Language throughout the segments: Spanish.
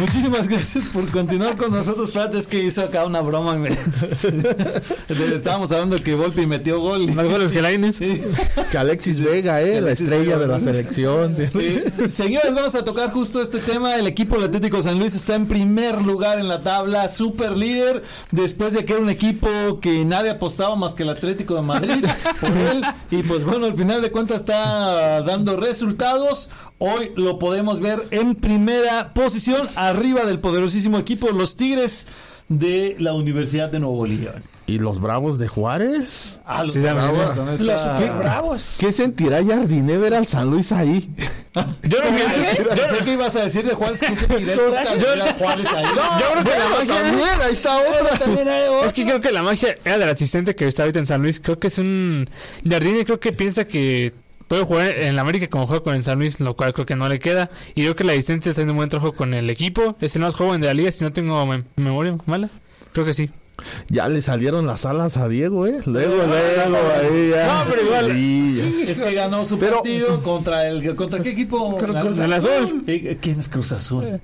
Muchísimas gracias por continuar con nosotros. Espérate, es que hizo acá una broma. Estábamos hablando que Volpi metió gol. Más goles que Lainez. Sí. Que Alexis Vega, eh, la estrella Vega, de la selección. Sí. Señores, vamos a tocar justo este tema. El equipo del Atlético San Luis está en primer lugar en la tabla, super líder, después de que era un equipo que nadie apostaba más que el Atlético de Madrid por él. Y pues bueno, al final de cuentas está dando resultados. Hoy lo podemos ver en primera posición, arriba del poderosísimo equipo, los Tigres de la Universidad de Nuevo León. ¿Y los Bravos de Juárez? Ah, los Sí, Bravos Los super bravos. ¿Qué sentirá Jardiné ver al San Luis ahí? Yo creo que, yo, que ibas a decir de Juárez que se tiró Coraje. Juárez ahí. yo creo que la magia... También, ahí está otra. También hay otro. Es que creo que la magia era del asistente que está ahorita en San Luis. Creo que es un... Jardine creo que piensa que puede jugar en la América como juega con el San Luis, lo cual creo que no le queda. Y creo que la asistente está haciendo un buen trabajo con el equipo. Es el más joven de la liga, si no tengo mem- memoria mala. Creo que sí. Ya le salieron las alas a Diego, ¿eh? Luego, luego, ahí ya. No, pero igual. Sí. Es que ganó su Pero- partido contra el contra qué equipo Cruz ganó? El azul. Eh, ¿Quién es Cruz Azul?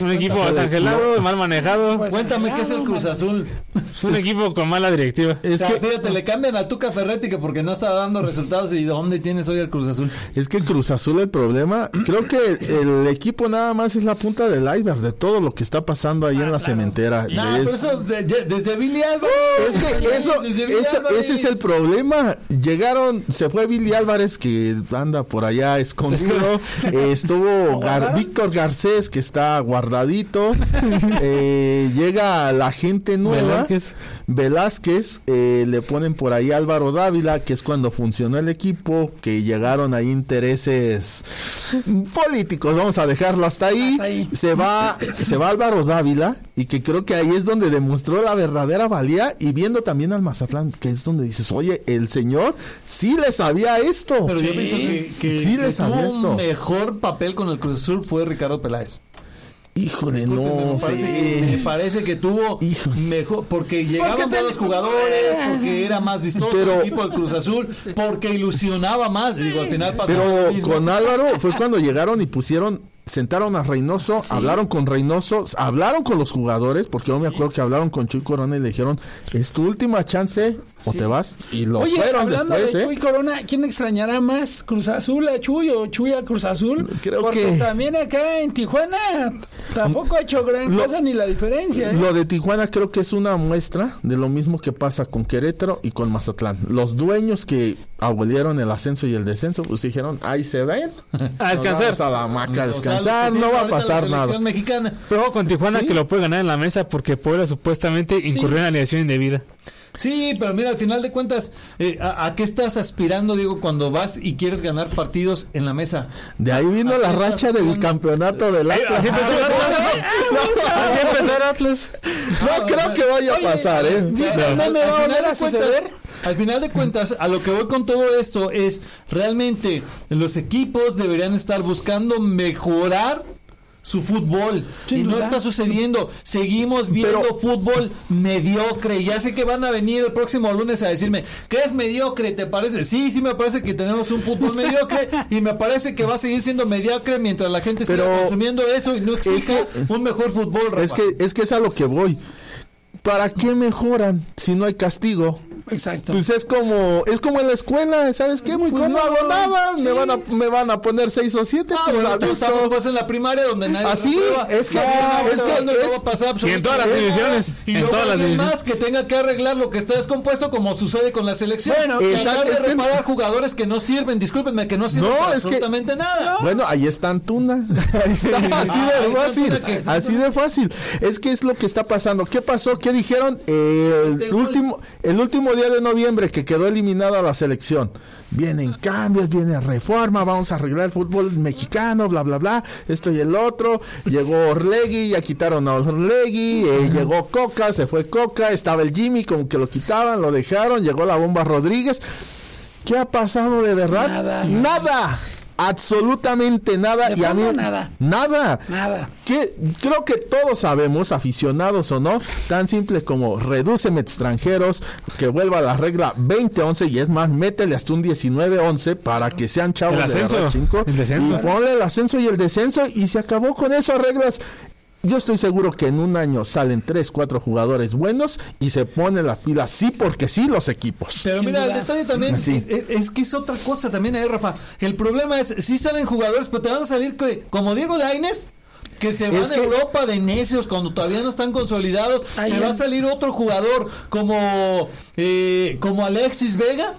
Un equipo desangelado, mal manejado. Pues, Cuéntame qué es el Cruz Azul. Es un equipo con mala directiva. Es que fíjate, le cambian a Tuca Ferretti que porque no estaba dando resultados y ¿dónde tienes hoy el Cruz Azul? Es que el Cruz Azul el problema, creo que el equipo nada más es la punta del iceberg de todo lo que está pasando ahí en la cementera. No, Es- pero eso de- de- desde Billy Álvarez. Es que eso, ese es el problema. Llegaron, se fue Billy Álvarez que anda por allá escondido. Eh, estuvo Gar- Víctor Garcés que está guardadito. Eh, llega la gente nueva. Velázquez. Velázquez, eh, le ponen por ahí Álvaro Dávila, que es cuando funcionó el equipo, que llegaron ahí intereses políticos, vamos a dejarlo hasta ahí. Hasta ahí. Se va, se va Álvaro Dávila, y que creo que ahí es donde demostró la verdadera valía, y viendo también al Mazatlán, que es donde dices, oye, el señor sí le sabía esto. Pero yo pienso que, que, Sí que le sabía tuvo esto. un mejor papel con el Cruz Azul fue Ricardo Peláez. Híjole, Discúlpenme, no, me, parece que, me sí. parece que tuvo Hijo. mejor porque llegaban te- buenos jugadores, porque era más vistoso Pero- el equipo del Cruz Azul, porque ilusionaba más. Digo, al final pasó Pero con Álvaro fue cuando llegaron y pusieron, sentaron a Reynoso, hablaron con Reynoso, hablaron con los jugadores, porque yo me acuerdo que hablaron con Chuy Corona y le dijeron, es tu última chance o te vas. Y lo Oye, fueron hablando después, de ¿eh? Chuy Corona, ¿quién extrañará más? ¿Cruz Azul a Chuy o Chuy a Cruz Azul? Creo Porque que- también acá en Tijuana tampoco ha hecho gran Lo- cosa ni la diferencia. ¿eh? Lo de Tijuana creo que es una muestra de lo mismo que pasa con Querétaro y con Mazatlán. Los dueños que abolieron el ascenso y el descenso, pues dijeron, ahí se ven. A descansar. Vamos a la hamaca a O sea, descansar, no va a pasar nada. mexicana. Pero con Tijuana Sí. que lo puede ganar en la mesa porque Puebla supuestamente incurrió en alineación indebida. Sí, pero mira, al final de cuentas, eh, ¿a, a qué estás aspirando, Diego, cuando vas y quieres ganar partidos en la mesa? De ahí vino ¿A la racha del campeonato del Atlas. Así empezó el Atlas. Así empezó el Atlas. No creo que vaya a pasar, ¿eh? dice, no me va a volver a suceder. Al final de cuentas, a lo que voy con todo esto es realmente los equipos deberían estar buscando mejorar su fútbol y no está sucediendo. Seguimos viendo Pero- fútbol mediocre. Ya sé que van a venir el próximo lunes a decirme que es mediocre, ¿te parece? Sí, sí me parece que tenemos un fútbol mediocre y me parece que va a seguir siendo mediocre mientras la gente siga Pero- consumiendo eso y no exista que- un mejor fútbol. Es que, es que es a lo que voy. ¿Para qué mejoran si no hay castigo? Exacto. Pues es como, es como en la escuela, ¿sabes qué? Pues Pues no no, hago nada, sí. me van a, me van a poner seis o siete, Ah, pues bueno, estamos pues en la primaria donde nadie Así, es que- Claro, es que no es- va a pasar Y en todas las divisiones. Y en todas las divisiones. más que tenga que arreglar lo que está descompuesto como sucede con la selección. Bueno, que exacto, de es que- reparar jugadores que no sirven, discúlpenme, que no sirven No, para es que- absolutamente nada. Bueno, ahí está Antuna. Ahí está, así Ah, de fácil. Que- Así de fácil. Es que es lo que está pasando. ¿Qué pasó? ¿Qué dijeron? El último, el último día de noviembre que quedó eliminada la selección. Vienen cambios, viene reforma, vamos a arreglar el fútbol mexicano, bla, bla, bla. Esto y el otro. Llegó Orlegui, ya quitaron a Orlegui. eh, llegó Coca, se fue Coca. Estaba el Jimmy, como que lo quitaban, lo dejaron. Llegó la bomba Rodríguez. ¿Qué ha pasado de verdad? Nada. Nada. Absolutamente nada. De y a mí, nada. Nada. Nada. Que creo que todos sabemos, aficionados o no, tan simple como redúceme extranjeros, que vuelva la regla 20-11 y es más, métele hasta un 19-11 para que sean chavos El de ascenso, cinco, el descenso. y ponle el ascenso y el descenso y se acabó con eso, reglas. Yo estoy seguro que en un año salen tres, cuatro jugadores buenos y se ponen las pilas, sí, porque sí, los equipos. Pero Sin mira, duda. el detalle también Así. es, es que es otra cosa también ahí, Rafa. El problema es, sí salen jugadores, pero te van a salir que- como Diego Laines, que se van Es a que- Europa de necios cuando todavía no están consolidados. Te va a salir otro jugador como, eh, como Alexis Vega.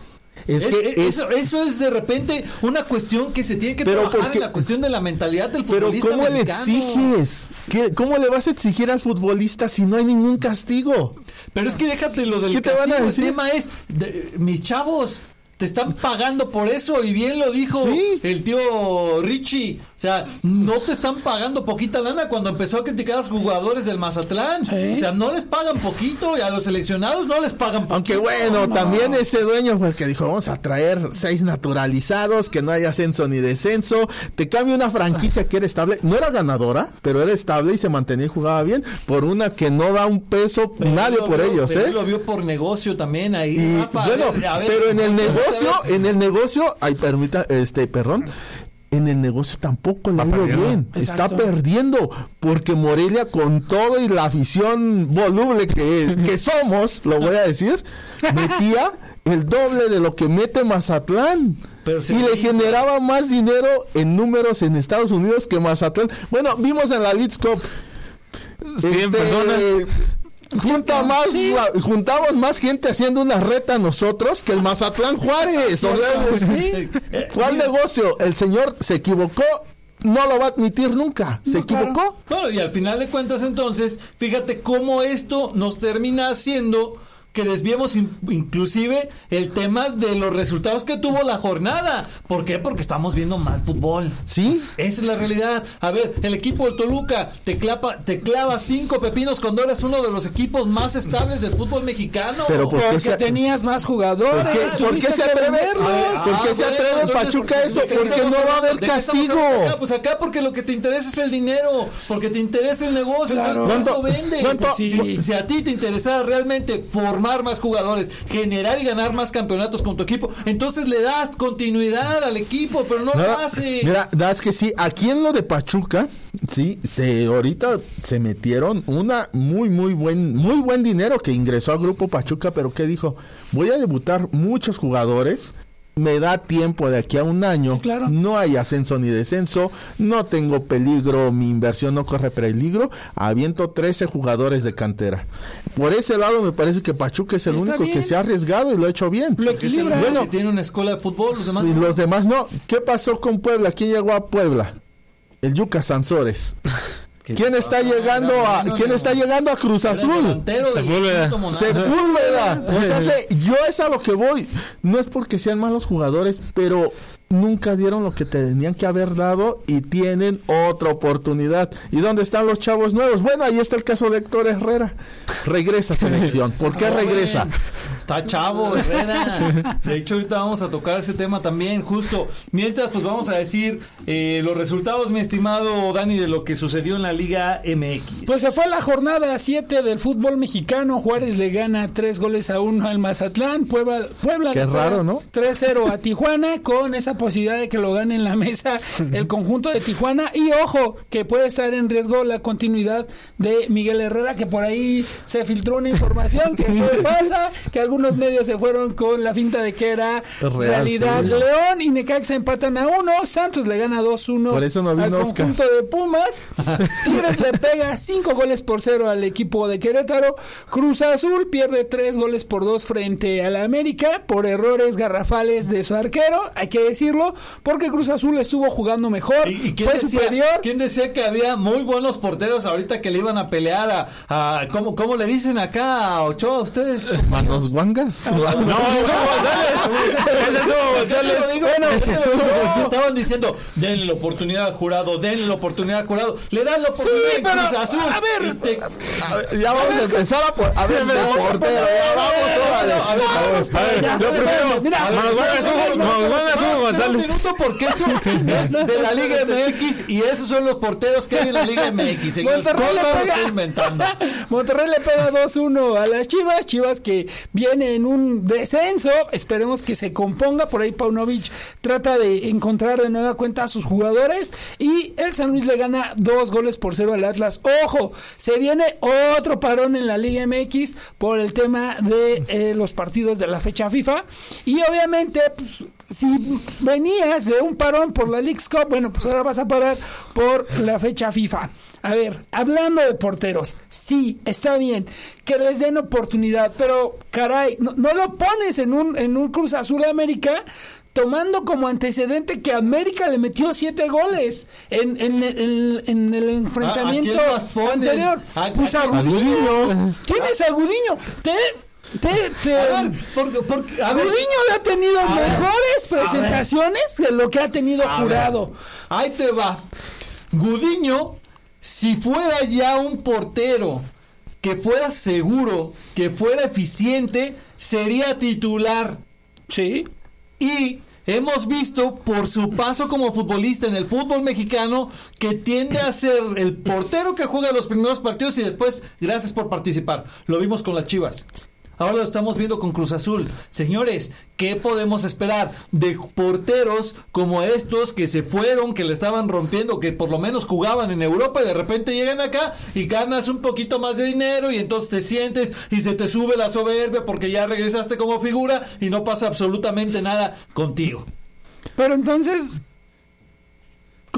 Es Es- que es- es- eso, eso es de repente una cuestión que se tiene que Pero trabajar porque- en la cuestión de la mentalidad del Pero futbolista ¿cómo le exiges? ¿Qué- ¿Cómo le vas a exigir al futbolista si no hay ningún castigo? Pero es que déjate lo del ¿Qué te van a castigo, decir? El tema es, de- mis chavos, te están pagando por eso y bien lo dijo Sí. el tío Richie. O sea, no te están pagando poquita lana cuando empezó a criticar a los jugadores del Mazatlán. Sí. O sea, no les pagan poquito y a los seleccionados no les pagan poquito. Aunque bueno, también ese dueño fue el que dijo, vamos a traer seis naturalizados, que no haya ascenso ni descenso, te cambia una franquicia que era estable, no era ganadora, pero era estable y se mantenía y jugaba bien, por una que no da un peso Pero nadie por vio- ellos, pero ¿eh? él lo vio por negocio también ahí. Y, Rafa, a bueno, ver, a ver, pero en el negocio, en el negocio, ay, permita, este, perdón, en el negocio tampoco le ha Va ido bien, está perdiendo, porque Morelia con todo y la afición voluble que, que somos, lo voy a decir, metía el doble de lo que mete Mazatlán. Pero y le generaba más dinero en números en Estados Unidos que Mazatlán. Bueno, vimos en la Leeds Cup. 100 este, personas. Junta más, la- juntamos más gente haciendo una reta nosotros que el Mazatlán Juárez. O sea, es- Sí. ¿Cuál negocio? El señor se equivocó, no lo va a admitir nunca. ¿Se No, claro. equivocó? Bueno, y al final de cuentas entonces, fíjate cómo esto nos termina haciendo que desviemos in- inclusive el tema de los resultados que tuvo la jornada. ¿Por qué? Porque estamos viendo mal fútbol. Sí. Esa es la realidad. A ver, el equipo del Toluca te, clapa, te clava cinco pepinos cuando eres uno de los equipos más estables del fútbol mexicano. Pero ¿por Porque se- tenías más jugadores. ¿Por qué, por se atreve? venderlos. ¿Por qué se Ah, atreve bueno, Pachuca eso? ¿de qué Porque estamos no va a haber ¿De qué estamos castigo. acá? Pues acá porque lo que te interesa es el dinero, porque te interesa el negocio, Claro. entonces por ¿Cuánto- vendes. cuánto- Si a ti te interesara realmente formar más jugadores, generar y ganar más campeonatos con tu equipo, entonces le das continuidad al equipo, pero no lo hace. Mira, da, es que sí, aquí en lo de Pachuca, sí, se ahorita se metieron una muy muy buen muy buen dinero que ingresó al grupo Pachuca, pero qué dijo, voy a debutar muchos jugadores. Me da tiempo de aquí a un año. Sí, claro. No hay ascenso ni descenso. No tengo peligro. Mi inversión no corre peligro. Aviento 13 jugadores de cantera. Por ese lado me parece que Pachuca es el Está único que se ha arriesgado y lo ha hecho bien. Lo equilibra. Bueno. que tiene una escuela de fútbol, los demás Y no. los demás no. ¿Qué pasó con Puebla? ¿Quién llegó a Puebla? El Yuca Sansores. ¿Quién está llegando a quién está llegando a Cruz Azul? Sepúlveda. Sepúlveda. O sea, se- yo es a lo que voy. No es porque sean malos jugadores, pero nunca dieron lo que tenían que haber dado y tienen otra oportunidad. ¿Y dónde están los chavos nuevos? Bueno, ahí está el caso de Héctor Herrera. Regresa a selección. ¿Por qué regresa? Está chavo, Herrera. De hecho, ahorita vamos a tocar ese tema también, justo. Mientras, pues vamos a decir eh, los resultados, mi estimado Dani, de lo que sucedió en la Liga MX. Pues se fue la jornada 7 del fútbol mexicano. Juárez le gana 3 goles a 1 al Mazatlán. Puebla, Puebla Qué le raro, ¿no? 3-0 a Tijuana con esa posibilidad de que lo gane en la mesa el conjunto de Tijuana. Y ojo, que puede estar en riesgo la continuidad de Miguel Herrera, que por ahí se filtró una información que fue falsa, que algunos medios se fueron con la finta de que era real, realidad. sí. León y Necaxa empatan a 1. Santos le gana 2-1 Por eso no al Oscar. conjunto de Pumas. Tigres le pega 5 goles por 0 al equipo de Querétaro. Cruz Azul pierde 3 goles por 2 frente a la América por errores garrafales de su arquero, hay que decirlo, porque Cruz Azul estuvo jugando mejor, ¿Y, y quién, fue decía, superior. quién decía que había muy buenos porteros ahorita que le iban a pelear a... a ¿cómo, cómo le dicen acá a Ochoa ustedes? Manos guangas. No, lo- se estaban diciendo, denle la oportunidad al jurado, denle la oportunidad al jurado. Le dan la oportunidad Sí, pero, Cruz Azul. a ver, y te- A ver, ya vamos a empezar a, por- a ver, de portero. Vamos, órale. A ver, A ver, lo primero, mira, Manos Guangas, Manos Guangas, González. minuto porque esto es de la Liga MX y esos son los porteros que hay en la Liga MX. Monterrey le ¿Cómo lo pega? Monterrey le pega 2-1 a las Chivas, Chivas que viene en un descenso, esperemos que se componga, por ahí Paunovic trata de encontrar de nueva cuenta a sus jugadores y el San Luis le gana dos goles por cero al Atlas. Ojo, se viene otro parón en la Liga MX por el tema de eh, los partidos de la fecha FIFA y obviamente pues, si venías de un parón por la League's Cup, bueno, pues ahora vas a parar por la fecha FIFA. A ver, hablando de porteros, sí, está bien que les den oportunidad, pero caray, no, no lo pones en un, en un Cruz Azul América tomando como antecedente que América le metió siete goles en, en, en- en el enfrentamiento ¿A quién más pones? anterior. ¿A- Pues quién? Gudiño. ¿Tienes a Gudiño? Te... Te, te- A ver, porque, porque, a ver, Gudiño ha tenido A ver. mejores presentaciones de lo que ha tenido A jurado. ahí te va. Gudiño, si fuera ya un portero que fuera seguro, que fuera eficiente, sería titular. Sí. Y hemos visto por su paso como futbolista en el fútbol mexicano que tiende a ser el portero que juega los primeros partidos y después, gracias por participar. Lo vimos con las Chivas. Ahora lo estamos viendo con Cruz Azul. Señores, ¿qué podemos esperar de porteros como estos que se fueron, que le estaban rompiendo, que por lo menos jugaban en Europa y de repente llegan acá y ganas un poquito más de dinero y entonces te sientes y se te sube la soberbia porque ya regresaste como figura y no pasa absolutamente nada contigo? Pero entonces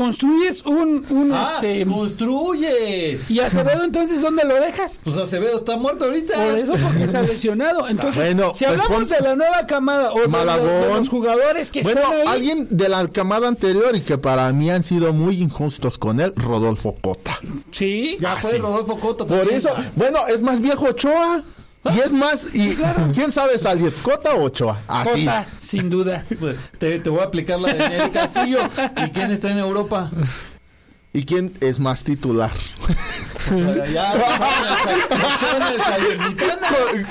construyes un, un Ah, este construyes. y Acevedo entonces dónde lo dejas? Pues Acevedo está muerto ahorita. Por eso porque está lesionado. Entonces, Bueno, si pues hablamos de la nueva camada o de, Malagón. de- de los jugadores que Bueno, están ahí, alguien de la camada anterior y que para mí han sido muy injustos con él, Rodolfo Cota. sí, Ya fue Rodolfo Cota Por también. eso, bueno, es más viejo Ochoa. Y es más, y ¿quién sabe salir? ¿Cota o Ochoa? Así. Jota, sin duda. Pues, Te, te voy a aplicar la de Castillo. ¿Y quién está en Europa? ¿Y quién es más titular?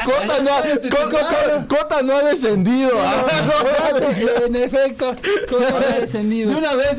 Cota, no ha, Cota no descendido. Ah, no, en efecto, Jota ha descendido. De una vez